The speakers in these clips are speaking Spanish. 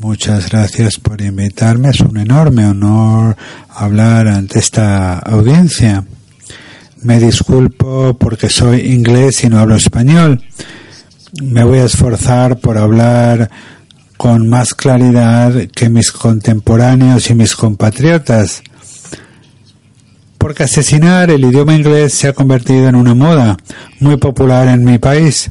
Muchas gracias por invitarme. Es un enorme honor hablar ante esta audiencia. Me disculpo porque soy inglés y no hablo español. Me voy a esforzar por hablar con más claridad que mis contemporáneos y mis compatriotas. Porque asesinar el idioma inglés se ha convertido en una moda muy popular en mi país.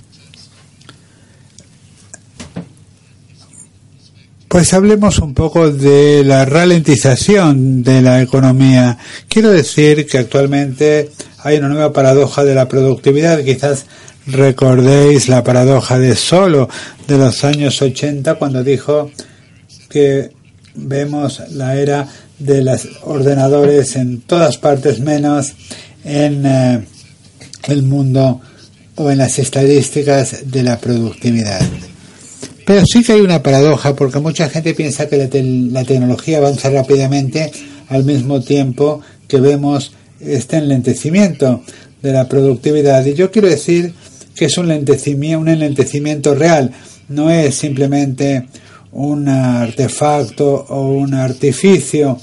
Pues hablemos un poco de la ralentización de la economía. Quiero decir que actualmente hay una nueva paradoja de la productividad. Quizás recordéis la paradoja de Solo de los años 80 cuando dijo que vemos la era de los ordenadores en todas partes menos en eh, el mundo o en las estadísticas de la productividad. Pero sí que hay una paradoja porque mucha gente piensa que la, tecnología avanza rápidamente al mismo tiempo que vemos este enlentecimiento de la productividad. Y yo quiero decir que es un un enlentecimiento real, no es simplemente un artefacto o un artificio.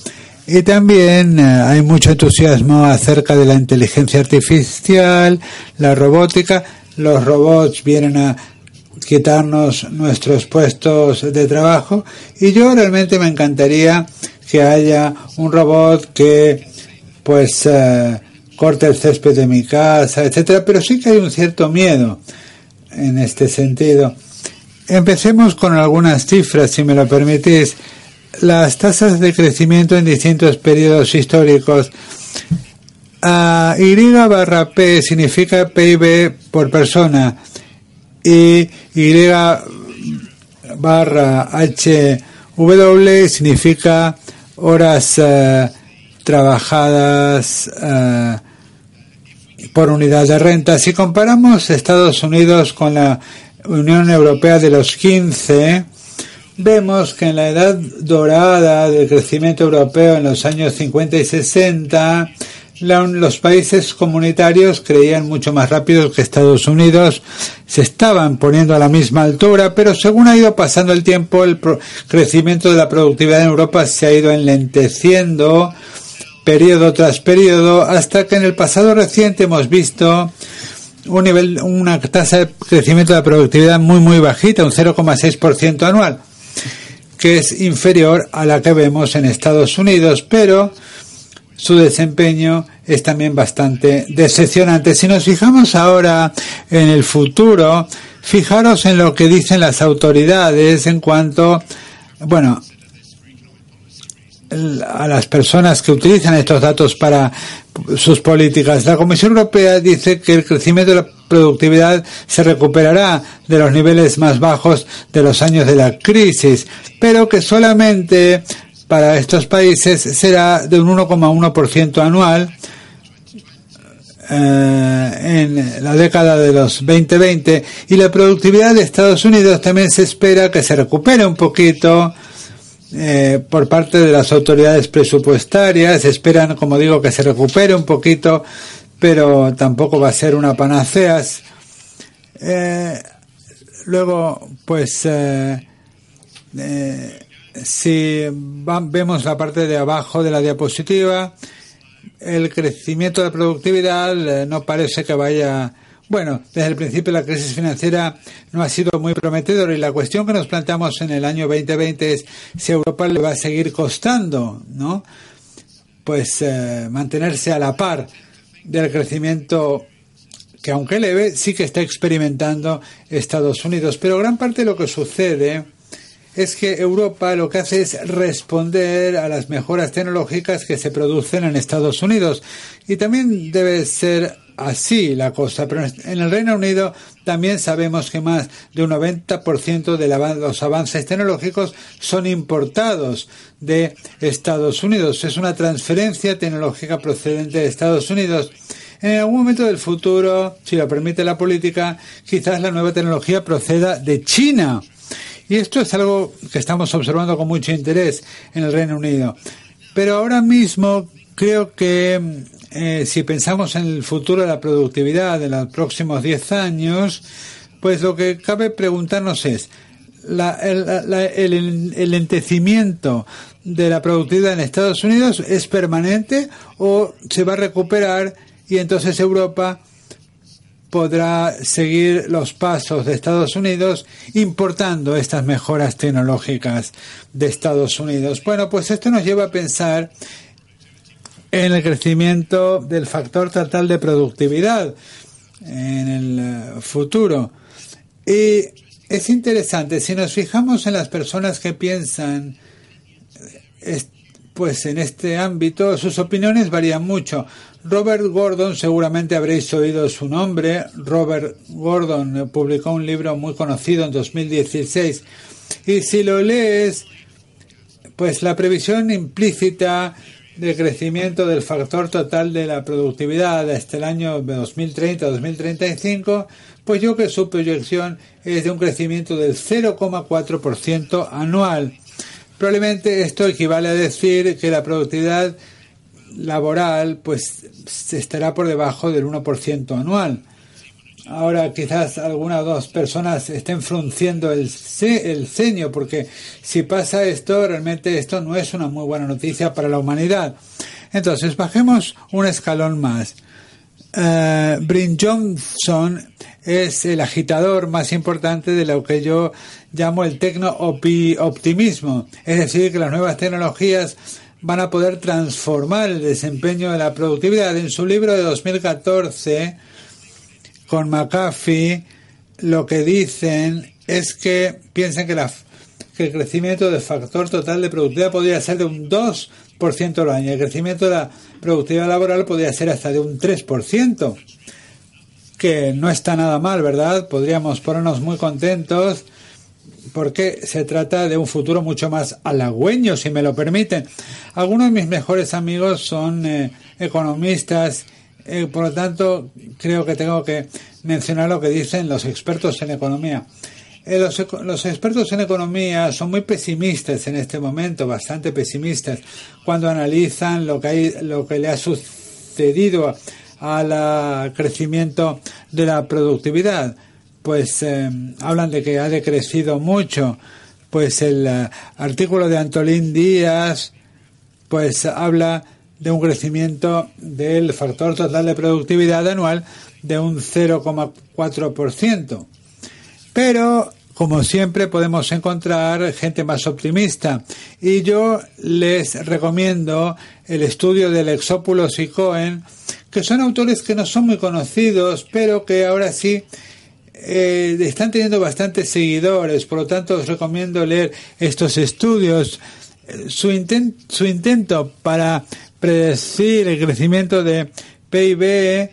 Y también eh, hay mucho entusiasmo acerca de la inteligencia artificial, la robótica. Los robots vienen a quitarnos nuestros puestos de trabajo y yo realmente me encantaría que haya un robot que pues eh, corte el césped de mi casa, etcétera, pero sí que hay un cierto miedo en este sentido. Empecemos con algunas cifras, si me lo permitís. Las tasas de crecimiento en distintos periodos históricos. y barra P significa PIB por persona y Y barra HW significa horas eh, trabajadas eh, por unidad de renta. Si comparamos Estados Unidos con la Unión Europea de los 15, vemos que en la edad dorada del crecimiento europeo en los años 50 y 60, los países comunitarios creían mucho más rápido que Estados Unidos, se estaban poniendo a la misma altura, pero según ha ido pasando el tiempo, el crecimiento de la productividad en Europa se ha ido enlenteciendo periodo tras periodo, hasta que en el pasado reciente hemos visto un nivel, una tasa de crecimiento de la productividad muy, muy bajita, un 0,6% anual, que es inferior a la que vemos en Estados Unidos, pero su desempeño es también bastante decepcionante. Si nos fijamos ahora en el futuro, fijaros en lo que dicen las autoridades en cuanto, bueno, a las personas que utilizan estos datos para sus políticas. La Comisión Europea dice que el crecimiento de la productividad se recuperará de los niveles más bajos de los años de la crisis, pero que solamente para estos países será de un 1,1% anual eh, en la década de los 2020 y la productividad de Estados Unidos también se espera que se recupere un poquito eh, por parte de las autoridades presupuestarias. Esperan, como digo, que se recupere un poquito, pero tampoco va a ser una panacea. Eh, luego, pues, si vemos la parte de abajo de la diapositiva, el crecimiento de productividad eh, no parece que vaya. Bueno, desde el principio la crisis financiera no ha sido muy prometedora y la cuestión que nos planteamos en el año 2020 es si a Europa le va a seguir costando, ¿no? Pues eh, mantenerse a la par del crecimiento que aunque leve sí que está experimentando Estados Unidos. Pero gran parte de lo que sucede es que Europa lo que hace es responder a las mejoras tecnológicas que se producen en Estados Unidos. Y también debe ser así la cosa. Pero en el Reino Unido también sabemos que más de un 90% de los avances tecnológicos son importados de Estados Unidos. Es una transferencia tecnológica procedente de Estados Unidos. En algún momento del futuro, si lo permite la política, quizás la nueva tecnología proceda de China y esto es algo que estamos observando con mucho interés en el Reino Unido. Pero ahora mismo creo que eh, si pensamos en el futuro de la productividad de los próximos 10 años, pues lo que cabe preguntarnos es, el, el lentecimiento de la productividad en Estados Unidos es permanente o se va a recuperar y entonces Europa podrá seguir los pasos de Estados Unidos importando estas mejoras tecnológicas de Estados Unidos. Bueno, pues esto nos lleva a pensar en el crecimiento del factor total de productividad en el eh, futuro. Y es interesante, si nos fijamos en las personas que piensan pues en este ámbito sus opiniones varían mucho. Robert Gordon, seguramente habréis oído su nombre. Robert Gordon publicó un libro muy conocido en 2016. Y si lo lees, pues la previsión implícita de crecimiento del factor total de la productividad hasta el año 2030-2035, pues yo que su proyección es de un crecimiento del 0,4% anual. Probablemente esto equivale a decir que la productividad laboral pues estará por debajo del 1% anual. Ahora quizás algunas dos personas estén frunciendo el, el ceño porque si pasa esto, realmente esto no es una muy buena noticia para la humanidad. Entonces, bajemos un escalón más. Uh, Brin Johnson es el agitador más importante de lo que yo llamo el tecno-optimismo, es decir, que las nuevas tecnologías van a poder transformar el desempeño de la productividad. En su libro de 2014, con McAfee, lo que dicen es que piensan que, la, que el crecimiento del factor total de productividad podría ser de un 2% al año. El crecimiento de la productividad laboral podría ser hasta de un 3%, que no está nada mal, ¿verdad? Podríamos ponernos muy contentos porque se trata de un futuro mucho más halagüeño, si me lo permiten. Algunos de mis mejores amigos son eh, economistas, eh, por lo tanto creo que tengo que mencionar lo que dicen los expertos en economía. Eh, los, los, expertos en economía son muy pesimistas en este momento, bastante pesimistas, cuando analizan lo que, hay, lo que le ha sucedido al crecimiento de la productividad pues eh, hablan de que ha decrecido mucho. Pues el eh, artículo de Antolín Díaz, pues habla de un crecimiento del factor total de productividad anual de un 0,4%. Pero, como siempre, podemos encontrar gente más optimista. Y yo les recomiendo el estudio del Exópulos y Cohen, que son autores que no son muy conocidos, pero que ahora sí eh, están teniendo bastantes seguidores, por lo tanto os recomiendo leer estos estudios. Su, su intento para predecir el crecimiento de PIB,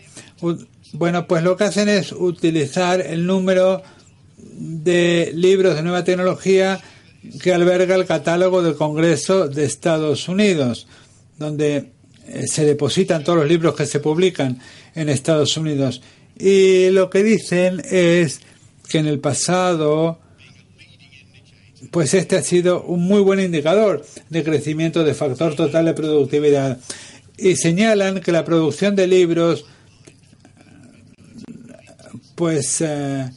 bueno, pues lo que hacen es utilizar el número de libros de nueva tecnología que alberga el catálogo del Congreso de Estados Unidos, donde eh, se depositan todos los libros que se publican en Estados Unidos. Y lo que dicen es que en el pasado, pues este ha sido un muy buen indicador de crecimiento de factor total de productividad. Y señalan que la producción de libros, pues eh,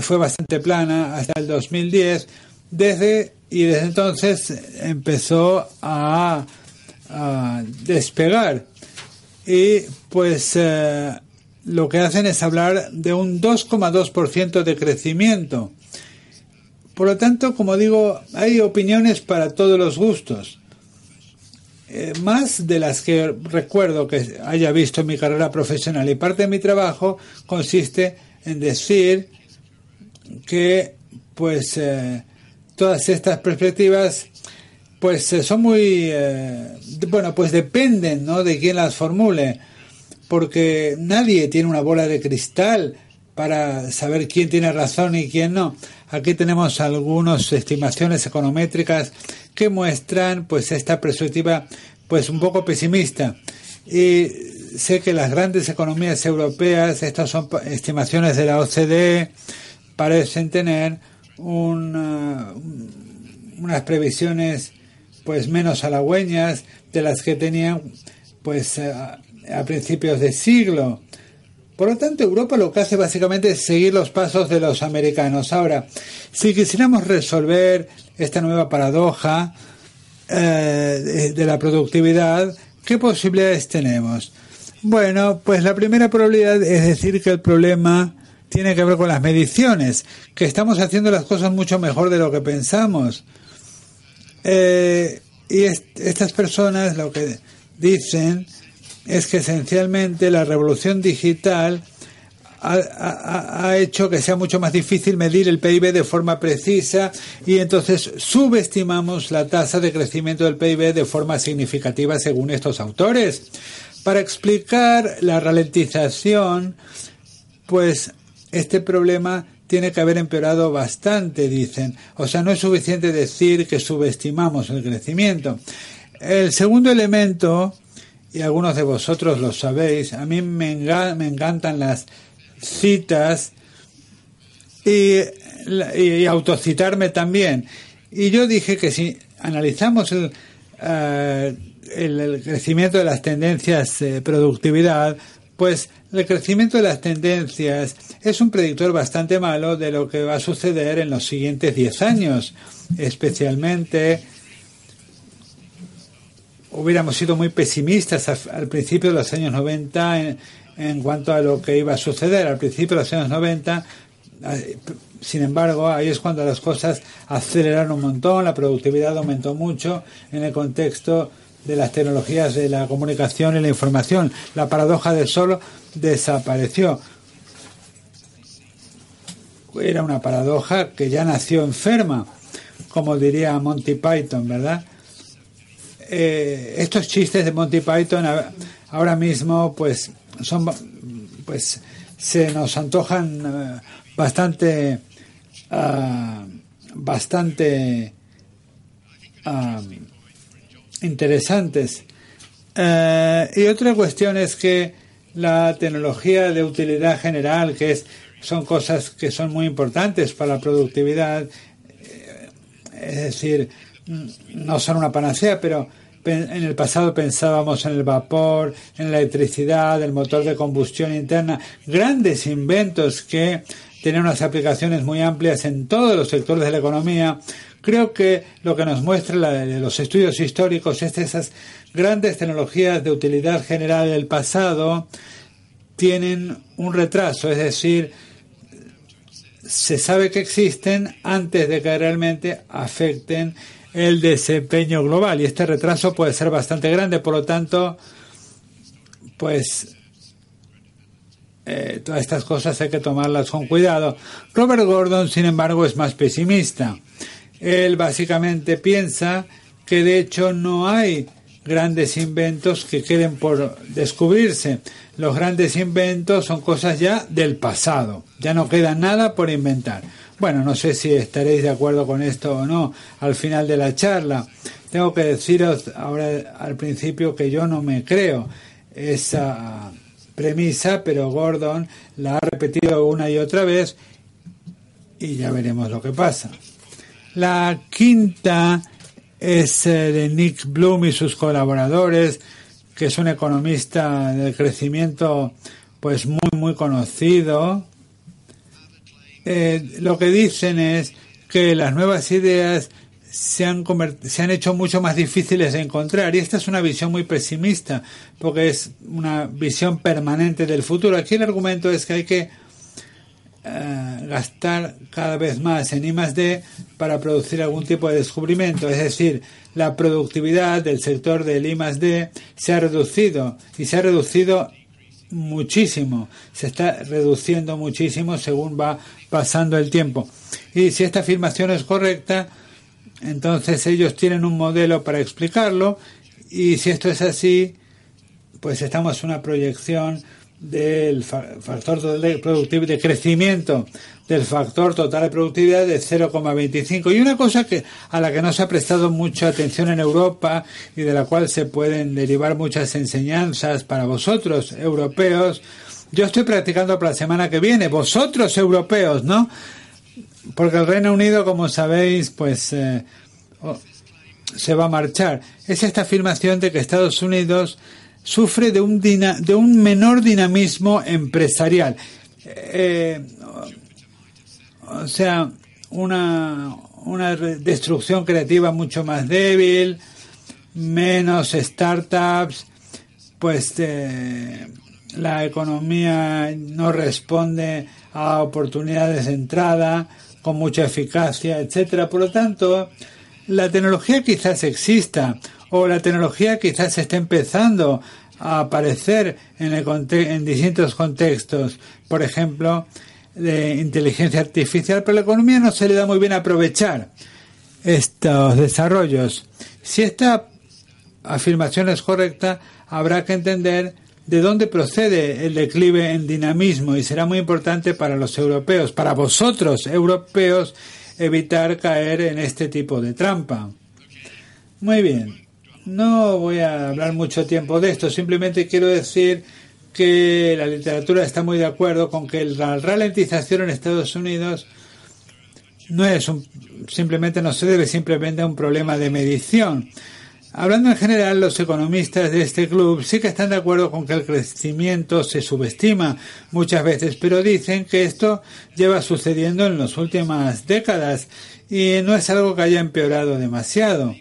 fue bastante plana hasta el 2010, desde y desde entonces empezó a, despegar. Y pues eh, lo que hacen es hablar de un 2,2% de crecimiento. Por lo tanto, como digo, hay opiniones para todos los gustos. Eh, más de las que recuerdo que haya visto en mi carrera profesional y parte de mi trabajo consiste en decir que pues eh, todas estas perspectivas pues eh, son muy bueno pues dependen ¿no? de quién las formule porque nadie tiene una bola de cristal para saber quién tiene razón y quién no. Aquí tenemos algunas estimaciones econométricas que muestran pues esta perspectiva pues un poco pesimista. Y sé que las grandes economías europeas, estas son estimaciones de la OCDE, parecen tener unas previsiones pues menos halagüeñas de las que tenían pues a principios de siglo. Por lo tanto, Europa lo que hace básicamente es seguir los pasos de los americanos. Ahora, si quisiéramos resolver esta nueva paradoja eh, de la productividad, ¿qué posibilidades tenemos? Bueno, pues la primera probabilidad es decir que el problema tiene que ver con las mediciones, que estamos haciendo las cosas mucho mejor de lo que pensamos. Eh, y estas personas lo que dicen es que esencialmente la revolución digital ha, hecho que sea mucho más difícil medir el PIB de forma precisa y entonces subestimamos la tasa de crecimiento del PIB de forma significativa según estos autores. Para explicar la ralentización, pues este problema tiene que haber empeorado bastante, dicen. O sea, no es suficiente decir que subestimamos el crecimiento. El segundo elemento, y algunos de vosotros lo sabéis, a mí me, me encantan las citas y, autocitarme también. Y yo dije que si analizamos el, eh, el, crecimiento de las tendencias de productividad, pues el crecimiento de las tendencias es un predictor bastante malo de lo que va a suceder en los siguientes 10 años, especialmente hubiéramos sido muy pesimistas al principio de los años 90 en, en cuanto a lo que iba a suceder. Al principio de los años 90, sin embargo, ahí es cuando las cosas aceleraron un montón, la productividad aumentó mucho en el contexto de las tecnologías de la comunicación y la información. La paradoja del solo desapareció. Era una paradoja que ya nació enferma, como diría Monty Python, ¿verdad? Eh, estos chistes de Monty Python ahora mismo, pues, son, pues, se nos antojan eh, bastante, ah, bastante ah, interesantes. Eh, y otra cuestión es que la tecnología de utilidad general, que es, son cosas que son muy importantes para la productividad, es decir, no son una panacea, pero en el pasado pensábamos en el vapor, en la electricidad, el motor de combustión interna, grandes inventos que tienen unas aplicaciones muy amplias en todos los sectores de la economía, Creo que lo que nos muestra los estudios históricos es que esas grandes tecnologías de utilidad general del pasado tienen un retraso, es decir, se sabe que existen antes de que realmente afecten el desempeño global y este retraso puede ser bastante grande, por lo tanto, pues eh, todas estas cosas hay que tomarlas con cuidado. Robert Gordon, sin embargo, es más pesimista. Él básicamente piensa que de hecho no hay grandes inventos que queden por descubrirse. Los grandes inventos son cosas ya del pasado, ya no queda nada por inventar. Bueno, no sé si estaréis de acuerdo con esto o no al final de la charla. Tengo que deciros ahora al principio que yo no me creo esa premisa, pero Gordon la ha repetido una y otra vez y ya veremos lo que pasa. La quinta es de Nick Bloom y sus colaboradores, que es un economista del crecimiento pues muy muy conocido. Eh, lo que dicen es que las nuevas ideas se han, se han hecho mucho más difíciles de encontrar. Y esta es una visión muy pesimista, porque es una visión permanente del futuro. Aquí el argumento es que hay que eh, gastar cada vez más en I D para producir algún tipo de descubrimiento. Es decir, la productividad del sector del I D se ha reducido y se ha reducido muchísimo. Se está reduciendo muchísimo según va pasando el tiempo. Y si esta afirmación es correcta, entonces ellos tienen un modelo para explicarlo y si esto es así, pues estamos en una proyección del factor de productividad de crecimiento del factor total de productividad de 0,25 y una cosa que a la que no se ha prestado mucha atención en Europa y de la cual se pueden derivar muchas enseñanzas para vosotros europeos yo estoy practicando para la semana que viene. Vosotros europeos no porque el Reino Unido como sabéis pues eh, se va a marchar. Es esta afirmación de que Estados Unidos sufre de un, de un menor dinamismo empresarial. Eh, o sea, una, una destrucción creativa mucho más débil, menos startups, pues eh, la economía no responde a oportunidades de entrada con mucha eficacia, etcétera. Por lo tanto, la tecnología quizás exista o la tecnología quizás esté empezando a aparecer en, en distintos contextos, por ejemplo, de inteligencia artificial, pero la economía no se le da muy bien aprovechar estos desarrollos. Si esta afirmación es correcta, habrá que entender de dónde procede el declive en dinamismo y será muy importante para los europeos, para vosotros europeos, evitar caer en este tipo de trampa. Muy bien, no voy a hablar mucho tiempo de esto, simplemente quiero decir que la literatura está muy de acuerdo con que la ralentización en Estados Unidos no es un, simplemente no se debe simplemente a un problema de medición, Hablando en general, los economistas de este club sí que están de acuerdo con que el crecimiento se subestima muchas veces, pero dicen que esto lleva sucediendo en las últimas décadas y no es algo que haya empeorado demasiado.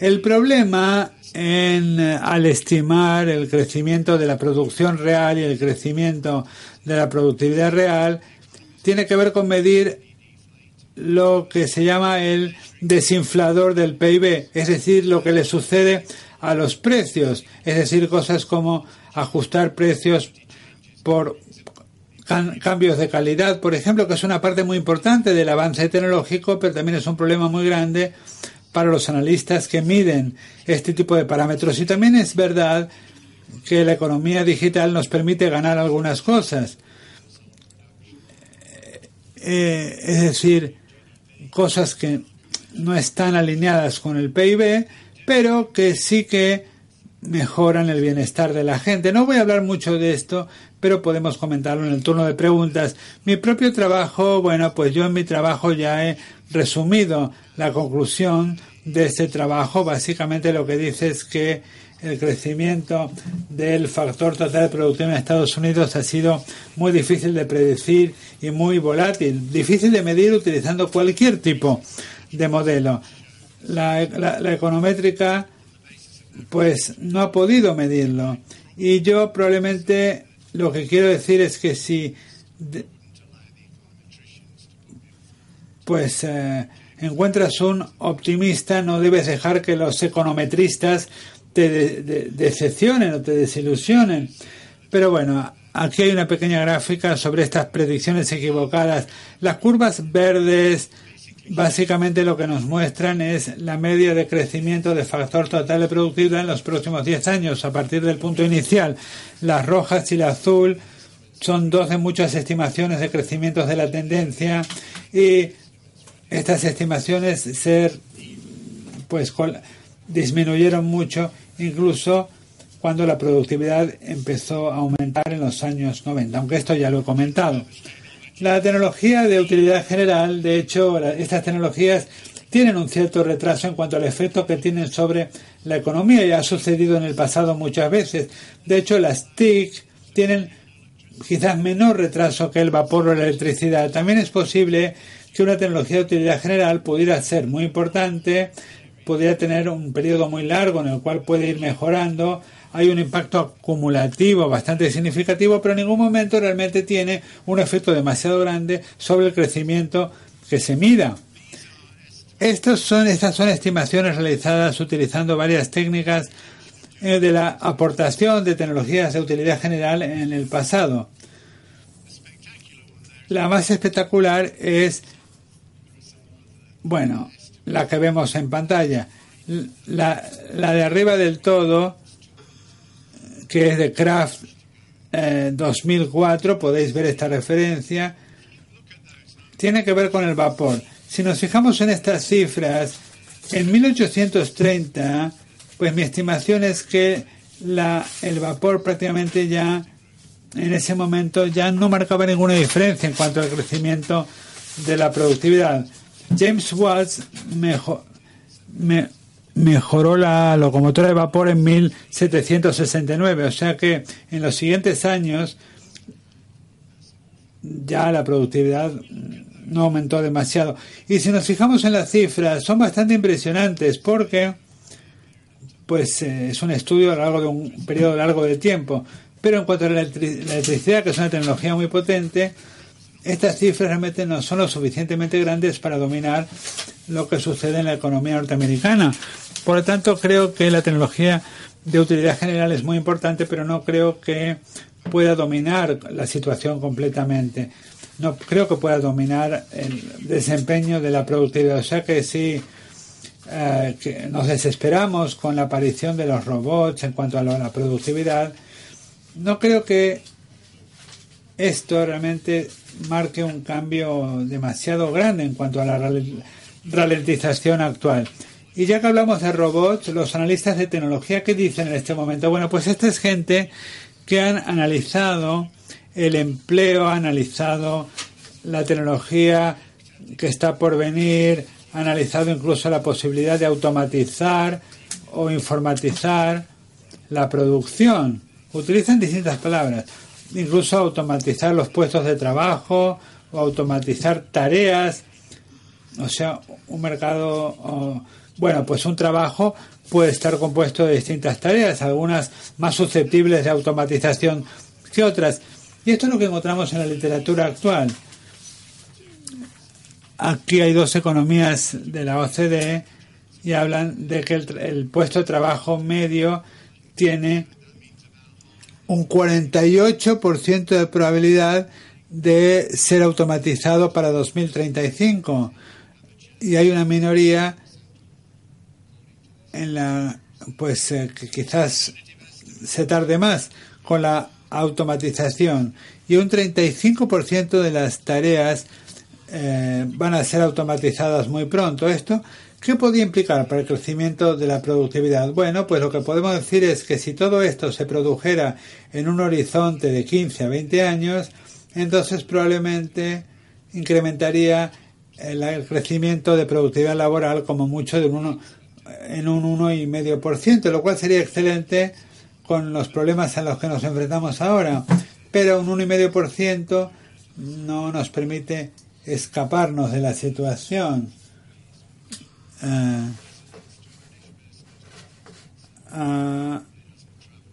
El problema en, al estimar el crecimiento de la producción real y el crecimiento de la productividad real tiene que ver con medir lo que se llama el desinflador del PIB, es decir, lo que le sucede a los precios, es decir, cosas como ajustar precios por cambios de calidad, por ejemplo, que es una parte muy importante del avance tecnológico, pero también es un problema muy grande para los analistas que miden este tipo de parámetros. Y también es verdad que la economía digital nos permite ganar algunas cosas. Eh, es decir, cosas que no están alineadas con el PIB, pero que sí que mejoran el bienestar de la gente. No voy a hablar mucho de esto, pero podemos comentarlo en el turno de preguntas. Mi propio trabajo, bueno, pues yo en mi trabajo ya he resumido la conclusión de ese trabajo. Básicamente lo que dice es que el crecimiento del factor total de producción en Estados Unidos ha sido muy difícil de predecir y muy volátil, difícil de medir utilizando cualquier tipo de modelo. La, econométrica pues no ha podido medirlo y yo probablemente lo que quiero decir es que si pues eh, encuentras un optimista no debes dejar que los econometristas te decepcionen o te desilusionen. Pero bueno, aquí hay una pequeña gráfica sobre estas predicciones equivocadas. Las curvas verdes básicamente lo que nos muestran es la media de crecimiento de factor total de productividad en los próximos 10 años a partir del punto inicial. Las rojas y la azul son dos de muchas estimaciones de crecimientos de la tendencia y estas estimaciones ser pues disminuyeron mucho, incluso cuando la productividad empezó a aumentar en los años 90, aunque esto ya lo he comentado. La tecnología de utilidad general, de hecho, estas tecnologías tienen un cierto retraso en cuanto al efecto que tienen sobre la economía y ha sucedido en el pasado muchas veces. De hecho, las TIC tienen quizás menor retraso que el vapor o la electricidad. También es posible que una tecnología de utilidad general pudiera ser muy importante podría tener un periodo muy largo en el cual puede ir mejorando. Hay un impacto acumulativo bastante significativo, pero en ningún momento realmente tiene un efecto demasiado grande sobre el crecimiento que se mida. Estos son, estas son estimaciones realizadas utilizando varias técnicas eh, de la aportación de tecnologías de utilidad general en el pasado. La más espectacular es, bueno, la que vemos en pantalla. La, de arriba del todo, que es de Kraft 2004, eh, podéis ver esta referencia, tiene que ver con el vapor. Si nos fijamos en estas cifras, en 1830, pues mi estimación es que la, el vapor prácticamente ya en ese momento ya no marcaba ninguna diferencia en cuanto al crecimiento de la productividad. James Watts mejoró la locomotora de vapor en 1769. O sea que en los siguientes años ya la productividad no aumentó demasiado. Y si nos fijamos en las cifras, son bastante impresionantes porque pues eh, es un estudio a lo largo de un periodo largo de tiempo. Pero en cuanto a la electricidad, que es una tecnología muy potente, estas cifras realmente no son lo suficientemente grandes para dominar lo que sucede en la economía norteamericana. Por lo tanto, creo que la tecnología de utilidad general es muy importante, pero no creo que pueda dominar la situación completamente. No creo que pueda dominar el desempeño de la productividad. O sea que si eh, nos desesperamos con la aparición de los robots en cuanto a la productividad, no creo que esto realmente marque un cambio demasiado grande en cuanto a la ralentización actual. Y ya que hablamos de robots, los analistas de tecnología, ¿qué dicen en este momento? Bueno, pues esta es gente que han analizado el empleo, ha analizado la tecnología que está por venir, ha analizado incluso la posibilidad de automatizar o informatizar la producción. Utilizan distintas palabras incluso automatizar los puestos de trabajo o automatizar tareas. O sea, un mercado, bueno, pues un trabajo puede estar compuesto de distintas tareas, algunas más susceptibles de automatización que otras. Y esto es lo que encontramos en la literatura actual. Aquí hay dos economías de la OCDE y hablan de que el, el puesto de trabajo medio tiene un 48% de probabilidad de ser automatizado para 2035 y hay una minoría en la pues eh, que quizás se tarde más con la automatización y un 35% de las tareas eh, van a ser automatizadas muy pronto. Esto ¿Qué podría implicar para el crecimiento de la productividad? Bueno, pues lo que podemos decir es que si todo esto se produjera en un horizonte de 15 a 20 años, entonces probablemente incrementaría el crecimiento de productividad laboral como mucho de un en un 1,5%, lo cual sería excelente con los problemas a los que nos enfrentamos ahora. Pero un 1,5% no nos permite escaparnos de la situación. Ah, ah,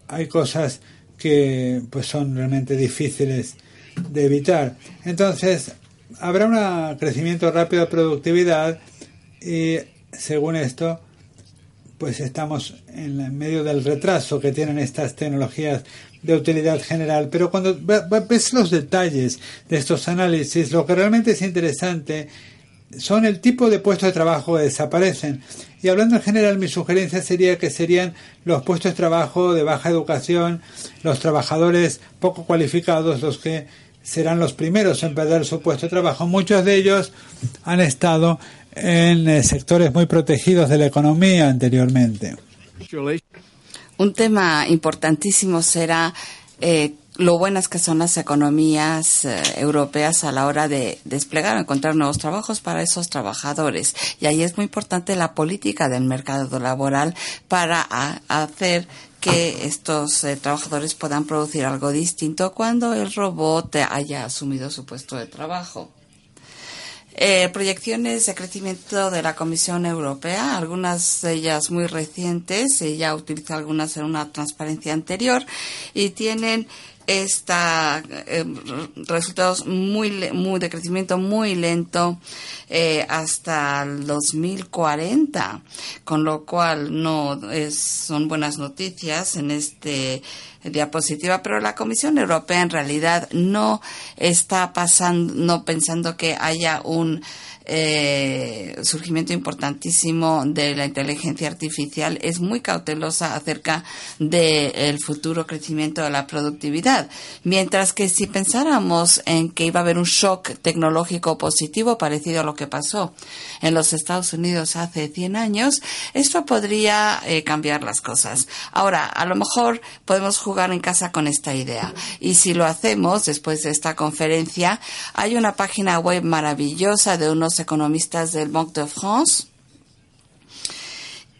hay cosas que pues son realmente difíciles de evitar. Entonces, habrá un crecimiento rápido de productividad y según esto, pues estamos en medio del retraso que tienen estas tecnologías de utilidad general. Pero cuando ves los detalles de estos análisis, lo que realmente es interesante son el tipo de puestos de trabajo que desaparecen. Y hablando en general, mi sugerencia sería que serían los puestos de trabajo de baja educación, los trabajadores poco cualificados, los que serán los primeros en perder su puesto de trabajo. Muchos de ellos han estado en eh, sectores muy protegidos de la economía anteriormente. Un tema importantísimo será eh, lo buenas que son las economías eh, europeas a la hora de desplegar o encontrar nuevos trabajos para esos trabajadores. Y ahí es muy importante la política del mercado laboral para hacer que estos eh, trabajadores puedan producir algo distinto cuando el robot haya asumido su puesto de trabajo. Eh, proyecciones de crecimiento de la Comisión Europea, algunas de ellas muy recientes, ella utiliza algunas en una transparencia anterior y tienen está eh, resultados muy, de crecimiento muy lento eh, hasta el 2040, con lo cual no son buenas noticias en este diapositiva, pero la Comisión Europea en realidad no está pasando, no pensando que haya un eh, surgimiento importantísimo de la inteligencia artificial, es muy cautelosa acerca del futuro crecimiento de la productividad. Mientras que si pensáramos en que iba a haber un shock tecnológico positivo parecido a lo que pasó en los Estados Unidos hace 100 años, esto podría eh, cambiar las cosas. Ahora, a lo mejor podemos jugar en casa con esta idea. Y si lo hacemos después de esta conferencia, hay una página web maravillosa de unos economistas del Banque de France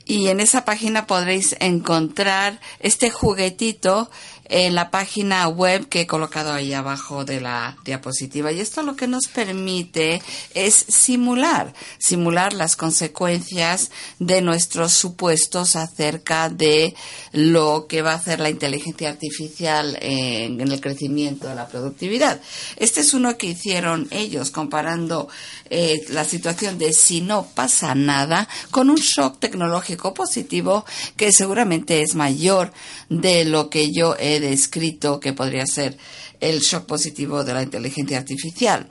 y en esa página podréis encontrar este juguetito en la página web que he colocado ahí abajo de la diapositiva. Y esto lo que nos permite es simular, simular las consecuencias de nuestros supuestos acerca de lo que va a hacer la inteligencia artificial en, el crecimiento de la productividad. Este es uno que hicieron ellos comparando eh, la situación de si no pasa nada con un shock tecnológico positivo que seguramente es mayor de lo que yo he descrito que podría ser el shock positivo de la inteligencia artificial.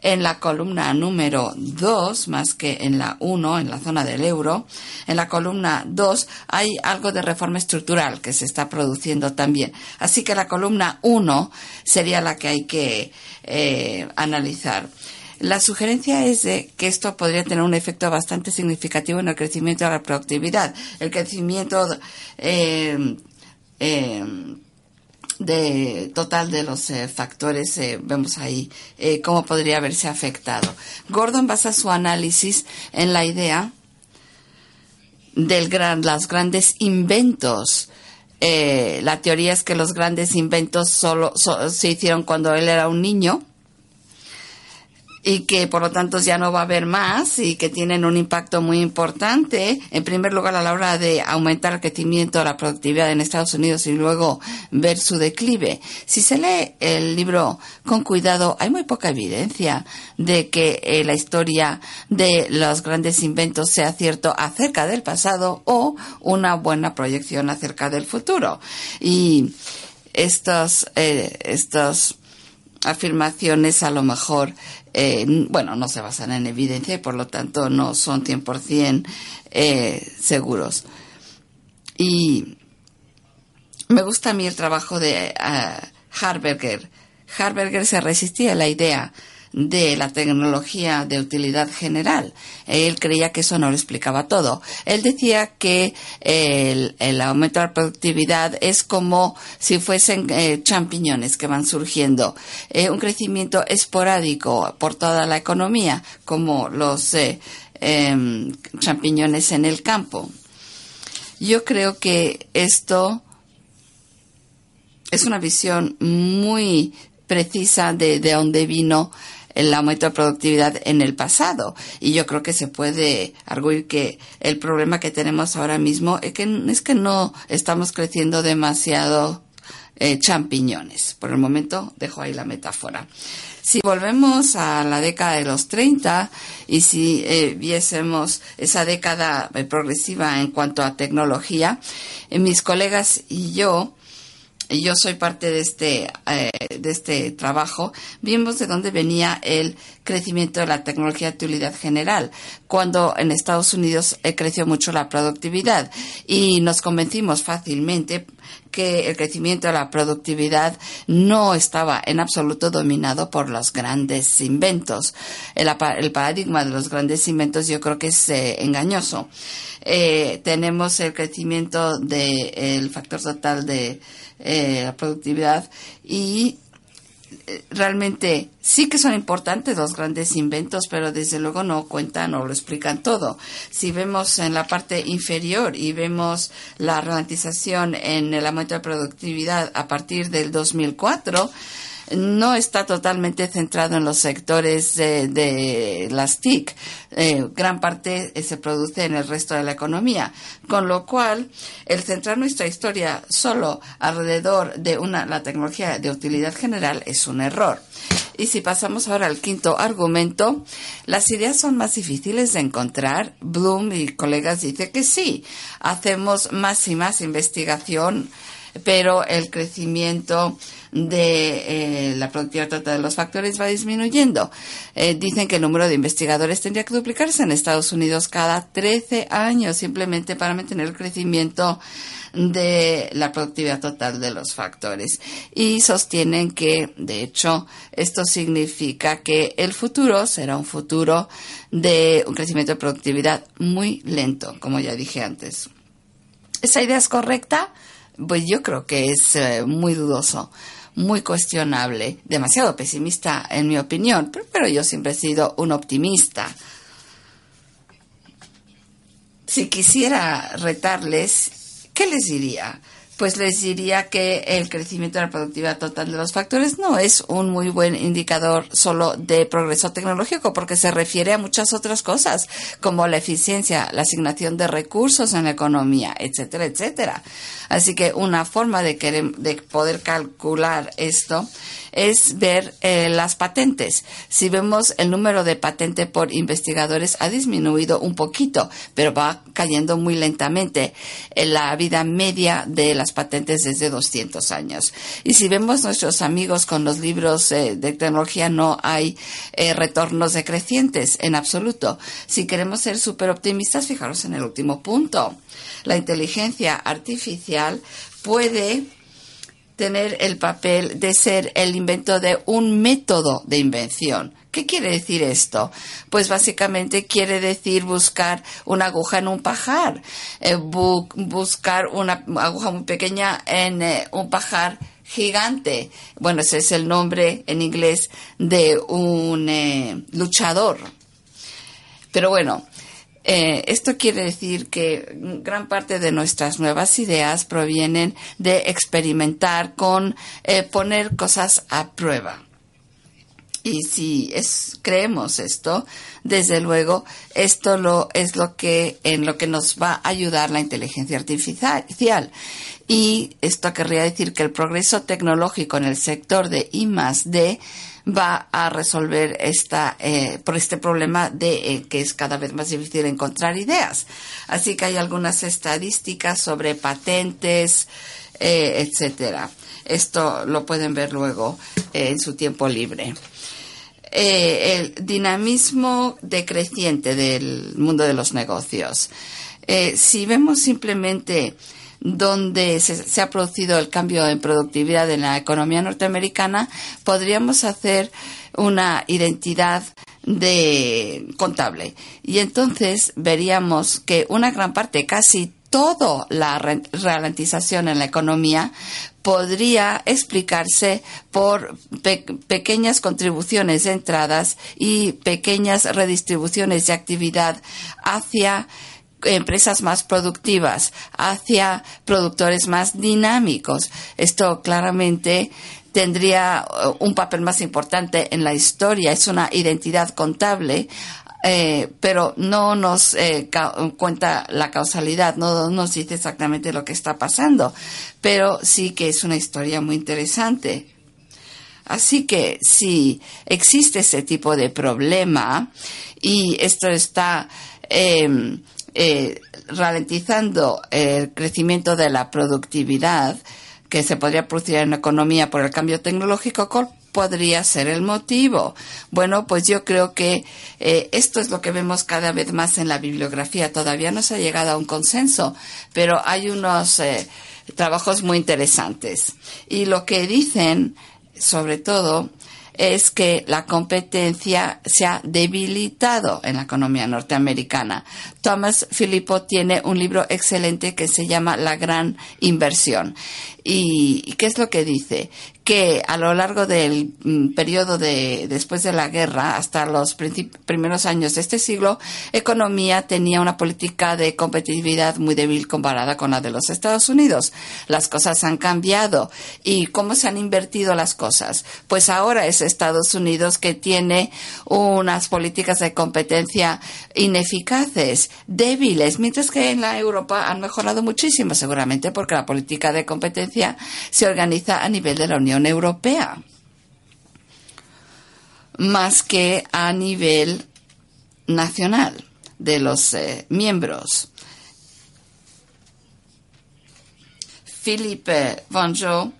En la columna número 2, más que en la 1, en la zona del euro, en la columna 2 hay algo de reforma estructural que se está produciendo también. Así que la columna 1 sería la que hay que eh, analizar. La sugerencia es de que esto podría tener un efecto bastante significativo en el crecimiento de la productividad. El crecimiento eh, eh, de total de los eh, factores, vemos ahí cómo podría haberse afectado. Gordon basa su análisis en la idea de gran, los grandes inventos. la teoría es que los grandes inventos solo se hicieron cuando él era un niño y que por lo tanto ya no va a haber más y que tienen un impacto muy importante, en primer lugar a la hora de aumentar el crecimiento de la productividad en Estados Unidos y luego ver su declive. Si se lee el libro con cuidado, hay muy poca evidencia de que eh, la historia de los grandes inventos sea cierto acerca del pasado o una buena proyección acerca del futuro. Y estos, eh, estos afirmaciones a lo mejor eh, bueno, no se basan en evidencia y por lo tanto no son 100% eh, seguros. Y me gusta a mí el trabajo de uh, Harberger. Harberger se resistía a la idea de la tecnología de utilidad general. Él creía que eso no lo explicaba todo. Él decía que el, aumento de la productividad es como si fuesen eh, champiñones que van surgiendo, eh, un crecimiento esporádico por toda la economía, como los eh, em, champiñones en el campo. Yo creo que esto es una visión muy precisa de, de dónde vino el aumento de productividad en el pasado. Y yo creo que se puede arguir que el problema que tenemos ahora mismo es que, es que no estamos creciendo demasiado eh, champiñones. Por el momento dejo ahí la metáfora. Si volvemos a la década de los 30 y si eh, viésemos esa década eh, progresiva en cuanto a tecnología, mis colegas y yo yo soy parte de este, eh, de este trabajo, vimos de dónde venía el crecimiento de la tecnología de utilidad general, cuando en Estados Unidos eh, creció mucho la productividad y nos convencimos fácilmente que el crecimiento de la productividad no estaba en absoluto dominado por los grandes inventos. El, paradigma de los grandes inventos yo creo que es eh, engañoso. tenemos el crecimiento del factor total de eh, la productividad y eh, realmente sí que son importantes los grandes inventos, pero desde luego no cuentan o lo explican todo. Si vemos en la parte inferior y vemos la ralentización en el aumento de productividad a partir del 2004, no está totalmente centrado en los sectores de, las TIC. Eh, gran parte eh, se produce en el resto de la economía. Con lo cual, el centrar nuestra historia solo alrededor de una, la tecnología de utilidad general es un error. Y si pasamos ahora al quinto argumento, las ideas son más difíciles de encontrar. Bloom y colegas dicen que sí, hacemos más y más investigación, pero el crecimiento de eh, la productividad total de los factores va disminuyendo. Eh, dicen que el número de investigadores tendría que duplicarse en Estados Unidos cada 13 años simplemente para mantener el crecimiento de la productividad total de los factores. Y sostienen que, de hecho, esto significa que el futuro será un futuro de un crecimiento de productividad muy lento, como ya dije antes. ¿Esa idea es correcta? Pues yo creo que es eh, muy dudoso muy cuestionable, demasiado pesimista en mi opinión, pero, yo siempre he sido un optimista. si quisiera retarles, ¿qué les diría? Pues les diría que el crecimiento de la productividad total de los factores no es un muy buen indicador solo de progreso tecnológico, porque se refiere a muchas otras cosas, como la eficiencia, la asignación de recursos en la economía, etcétera, etcétera. Así que una forma de, de poder calcular esto es ver eh, las patentes. Si vemos el número de patentes por investigadores ha disminuido un poquito, pero va cayendo muy lentamente en la vida media de las patentes desde 200 años. Y si vemos nuestros amigos con los libros eh, de tecnología, no hay eh, retornos decrecientes en absoluto. Si queremos ser súper optimistas, fijaros en el último punto. La inteligencia artificial puede tener el papel de ser el invento de un método de invención. ¿Qué quiere decir esto? Pues básicamente quiere decir buscar una aguja en un pajar, eh, buscar una aguja muy pequeña en eh, un pajar gigante. Bueno, ese es el nombre en inglés de un eh, luchador. Pero bueno, eh, esto quiere decir que gran parte de nuestras nuevas ideas provienen de experimentar con eh, poner cosas a prueba. Y si es, creemos esto, desde luego, esto lo, es lo que, en lo que nos va a ayudar la inteligencia artificial. Y esto querría decir que el progreso tecnológico en el sector de I D va a resolver esta, eh, por este problema de eh, que es cada vez más difícil encontrar ideas. Así que hay algunas estadísticas sobre patentes, eh, etcétera. Esto lo pueden ver luego en su tiempo libre. el dinamismo decreciente del mundo de los negocios. si vemos simplemente donde se, ha producido el cambio en productividad en la economía norteamericana, podríamos hacer una identidad de contable. Y entonces veríamos que una gran parte, casi toda la ralentización en la economía podría explicarse por pequeñas contribuciones de entradas y pequeñas redistribuciones de actividad hacia empresas más productivas, hacia productores más dinámicos. Esto claramente tendría uh, un papel más importante en la historia. Es una identidad contable, eh, pero no nos eh, cuenta la causalidad, no nos dice exactamente lo que está pasando, pero sí que es una historia muy interesante. Así que si existe ese tipo de problema y esto está eh, eh, ralentizando el crecimiento de la productividad que se podría producir en la economía por el cambio tecnológico, ¿cuál podría ser el motivo? Bueno, pues yo creo que eh, esto es lo que vemos cada vez más en la bibliografía. Todavía no se ha llegado a un consenso, pero hay unos eh, trabajos muy interesantes. Y lo que dicen, sobre todo, es que la competencia se ha debilitado en la economía norteamericana. Thomas Filippo tiene un libro excelente que se llama La gran inversión. ¿Y qué es lo que dice? Que a lo largo del mm, periodo de después de la guerra hasta los primeros años de este siglo, economía tenía una política de competitividad muy débil comparada con la de los Estados Unidos. Las cosas han cambiado y cómo se han invertido las cosas. Pues ahora es Estados Unidos que tiene unas políticas de competencia ineficaces, débiles, mientras que en la Europa han mejorado muchísimo, seguramente porque la política de competencia se organiza a nivel de la Unión Europea, más que a nivel nacional de los eh, miembros. Philippe Vanjou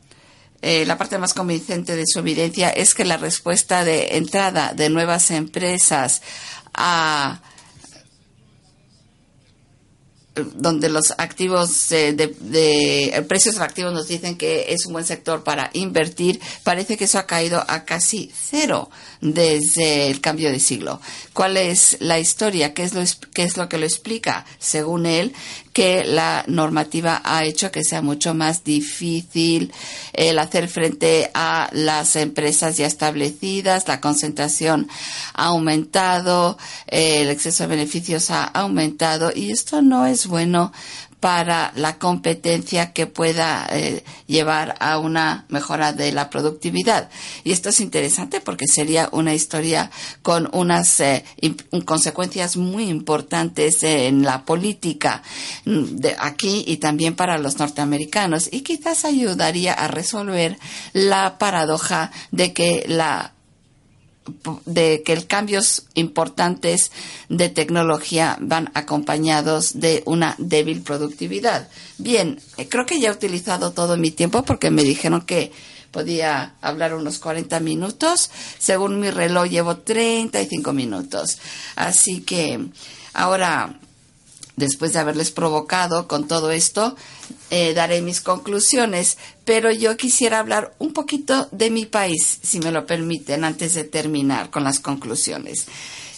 eh, la parte más convincente de su evidencia es que la respuesta de entrada de nuevas empresas a donde los activos de, precios de activos nos dicen que es un buen sector para invertir, parece que eso ha caído a casi cero desde el cambio de siglo. ¿Cuál es la historia? ¿Qué es lo, qué es lo que lo explica? Según él, que la normativa ha hecho que sea mucho más difícil el hacer frente a las empresas ya establecidas, la concentración ha aumentado, el exceso de beneficios ha aumentado y esto no es bueno para la competencia que pueda eh, llevar a una mejora de la productividad. Y esto es interesante porque sería una historia con unas eh, consecuencias muy importantes en la política mm, de aquí y también para los norteamericanos y quizás ayudaría a resolver la paradoja de que la de que el cambios importantes de tecnología van acompañados de una débil productividad. Bien, eh, creo que ya he utilizado todo mi tiempo porque me dijeron que podía hablar unos 40 minutos. Según mi reloj llevo 35 minutos. Así que ahora después de haberles provocado con todo esto, eh, daré mis conclusiones, pero yo quisiera hablar un poquito de mi país, si me lo permiten, antes de terminar con las conclusiones.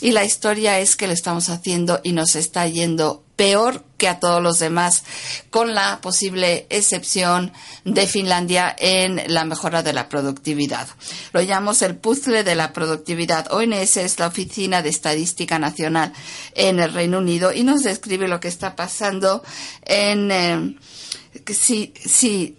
Y la historia es que lo estamos haciendo y nos está yendo peor que a todos los demás, con la posible excepción de Finlandia en la mejora de la productividad. Lo llamamos el puzzle de la productividad. ONS es la Oficina de Estadística Nacional en el Reino Unido y nos describe lo que está pasando en eh, si, si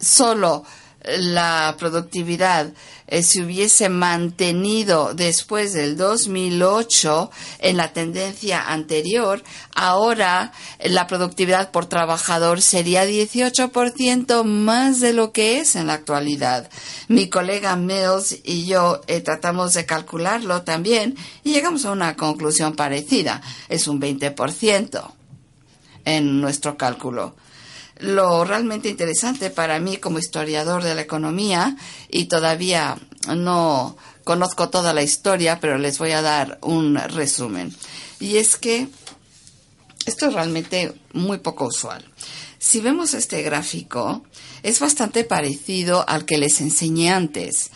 solo la productividad eh, se hubiese mantenido después del 2008 en la tendencia anterior, ahora la productividad por trabajador sería 18% más de lo que es en la actualidad. Mi colega Mills y yo eh, tratamos de calcularlo también y llegamos a una conclusión parecida. Es un 20% en nuestro cálculo lo realmente interesante para mí como historiador de la economía y todavía no conozco toda la historia, pero les voy a dar un resumen. Y es que esto es realmente muy poco usual. Si vemos este gráfico, es bastante parecido al que les enseñé antes.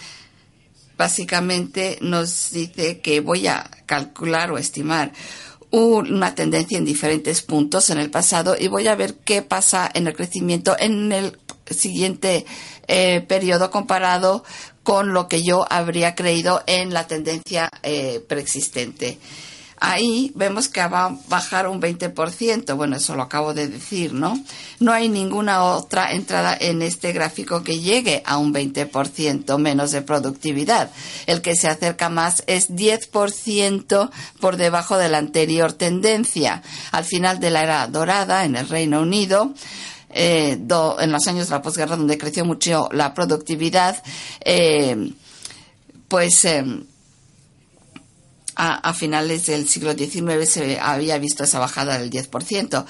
Básicamente nos dice que voy a calcular o estimar una tendencia en diferentes puntos en el pasado y voy a ver qué pasa en el crecimiento en el siguiente eh, periodo comparado con lo que yo habría creído en la tendencia eh, preexistente ahí vemos que va a bajar un 20%. Bueno, eso lo acabo de decir, ¿no? No hay ninguna otra entrada en este gráfico que llegue a un 20% menos de productividad. El que se acerca más es 10% por debajo de la anterior tendencia. Al final de la era dorada en el Reino Unido, eh, en los años de la posguerra, donde creció mucho la productividad, eh, pues em, a, finales del siglo XIX se había visto esa bajada del 10%,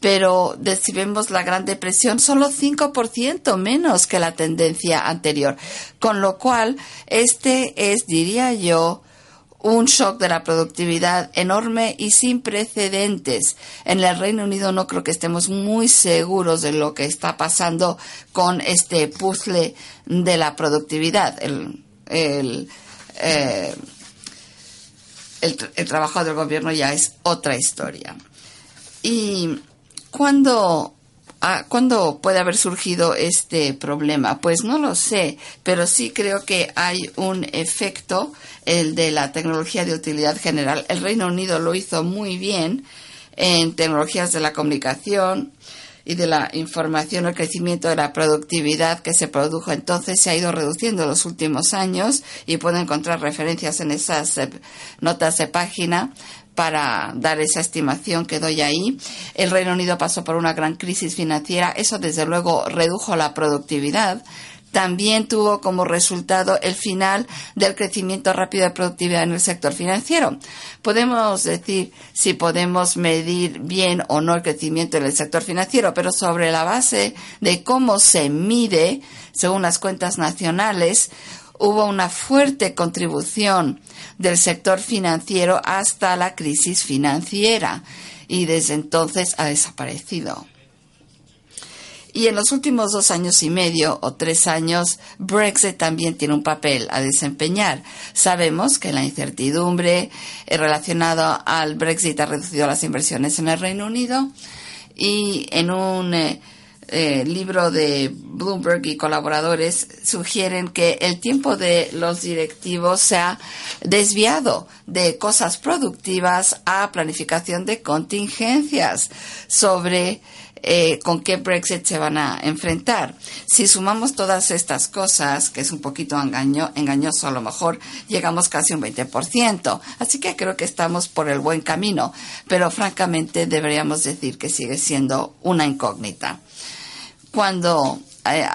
pero si vemos la Gran Depresión, solo 5% menos que la tendencia anterior, con lo cual este es, diría yo, un shock de la productividad enorme y sin precedentes. En el Reino Unido no creo que estemos muy seguros de lo que está pasando con este puzzle de la productividad. El, eh, el, trabajo del gobierno ya es otra historia. ¿Y cuándo, ah, cuándo puede haber surgido este problema? Pues no lo sé, pero sí creo que hay un efecto, el de la tecnología de utilidad general. El Reino Unido lo hizo muy bien en tecnologías de la comunicación, y de la información, el crecimiento de la productividad que se produjo entonces se ha ido reduciendo en los últimos años y puedo encontrar referencias en esas eh, notas de página para dar esa estimación que doy ahí. El Reino Unido pasó por una gran crisis financiera. Eso, desde luego, redujo la productividad también tuvo como resultado el final del crecimiento rápido de productividad en el sector financiero. Podemos decir si podemos medir bien o no el crecimiento en el sector financiero, pero sobre la base de cómo se mide, según las cuentas nacionales, hubo una fuerte contribución del sector financiero hasta la crisis financiera y desde entonces ha desaparecido. Y en los últimos dos años y medio o tres años, Brexit también tiene un papel a desempeñar. Sabemos que la incertidumbre relacionada al Brexit ha reducido las inversiones en el Reino Unido y en un eh, eh, libro de Bloomberg y colaboradores sugieren que el tiempo de los directivos se ha desviado de cosas productivas a planificación de contingencias sobre eh, con qué Brexit se van a enfrentar. Si sumamos todas estas cosas, que es un poquito engaño, engañoso a lo mejor, llegamos casi un 20%. Así que creo que estamos por el buen camino, pero francamente deberíamos decir que sigue siendo una incógnita. Cuando eh,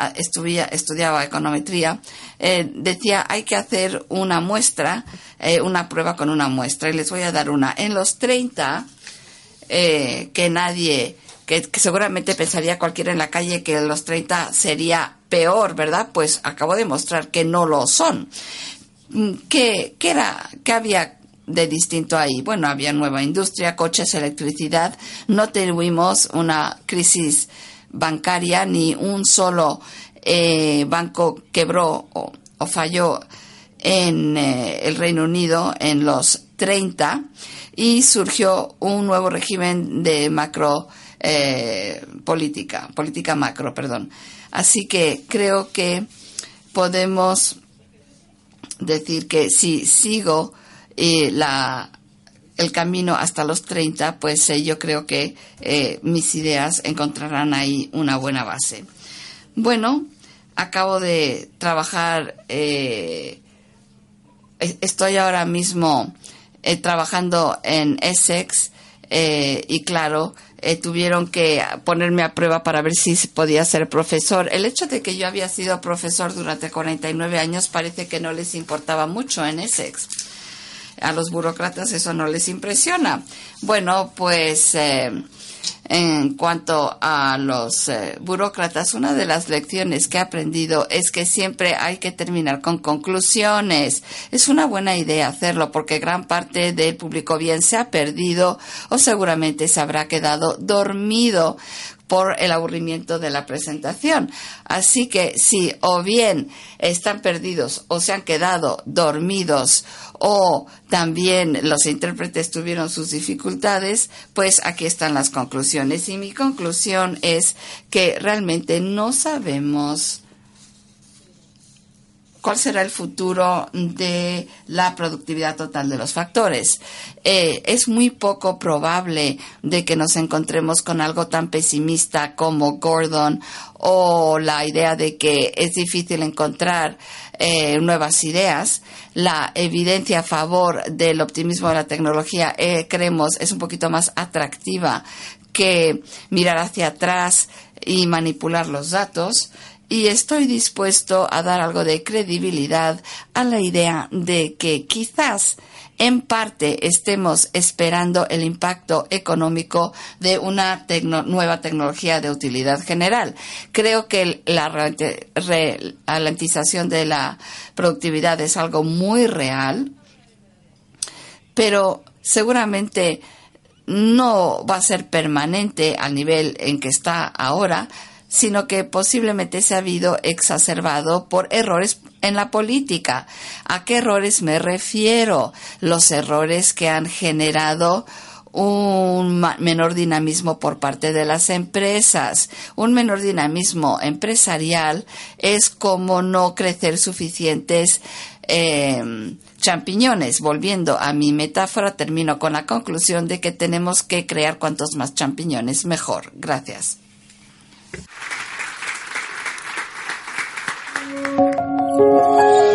estudiaba econometría, eh, decía hay que hacer una muestra, una prueba con una muestra, y les voy a dar una. En los 30, que nadie que, seguramente pensaría cualquiera en la calle que los 30 sería peor, ¿verdad? Pues acabo de mostrar que no lo son. Mm, ¿Qué, era, qué había de distinto ahí? Bueno, había nueva industria, coches, electricidad. No tuvimos una crisis bancaria ni un solo eh, banco quebró o, falló en eh, el Reino Unido en los 30 y surgió un nuevo régimen de macro eh, política, política macro, perdón. Así que creo que podemos decir que si sigo eh, la, el camino hasta los 30, pues eh, yo creo que mis ideas encontrarán ahí una buena base. Bueno, acabo de trabajar, estoy ahora mismo trabajando en Essex y claro, eh, tuvieron que ponerme a prueba para ver si podía ser profesor. El hecho de que yo había sido profesor durante 49 años parece que no les importaba mucho en Essex. A los burócratas eso no les impresiona. Bueno, pues eh, en cuanto a los eh, burócratas, una de las lecciones que he aprendido es que siempre hay que terminar con conclusiones. Es una buena idea hacerlo porque gran parte del público bien se ha perdido o seguramente se habrá quedado dormido por el aburrimiento de la presentación. Así que si o bien están perdidos o se han quedado dormidos o también los intérpretes tuvieron sus dificultades, pues aquí están las conclusiones. Y mi conclusión es que realmente no sabemos cuál será el futuro de la productividad total de los factores. Eh, es muy poco probable de que nos encontremos con algo tan pesimista como Gordon o la idea de que es difícil encontrar eh, nuevas ideas. La evidencia a favor del optimismo de la tecnología, eh, creemos, es un poquito más atractiva que mirar hacia atrás y manipular los datos y estoy dispuesto a dar algo de credibilidad a la idea de que quizás en parte estemos esperando el impacto económico de una nueva tecnología de utilidad general. Creo que la ralentización de la productividad es algo muy real, pero seguramente no va a ser permanente al nivel en que está ahora, sino que posiblemente se ha habido exacerbado por errores en la política. ¿A qué errores me refiero? Los errores que han generado un menor dinamismo por parte de las empresas. Un menor dinamismo empresarial es como no crecer suficientes em, champiñones. Volviendo a mi metáfora, termino con la conclusión de que tenemos que crear cuantos más champiñones mejor. Gracias. 啊。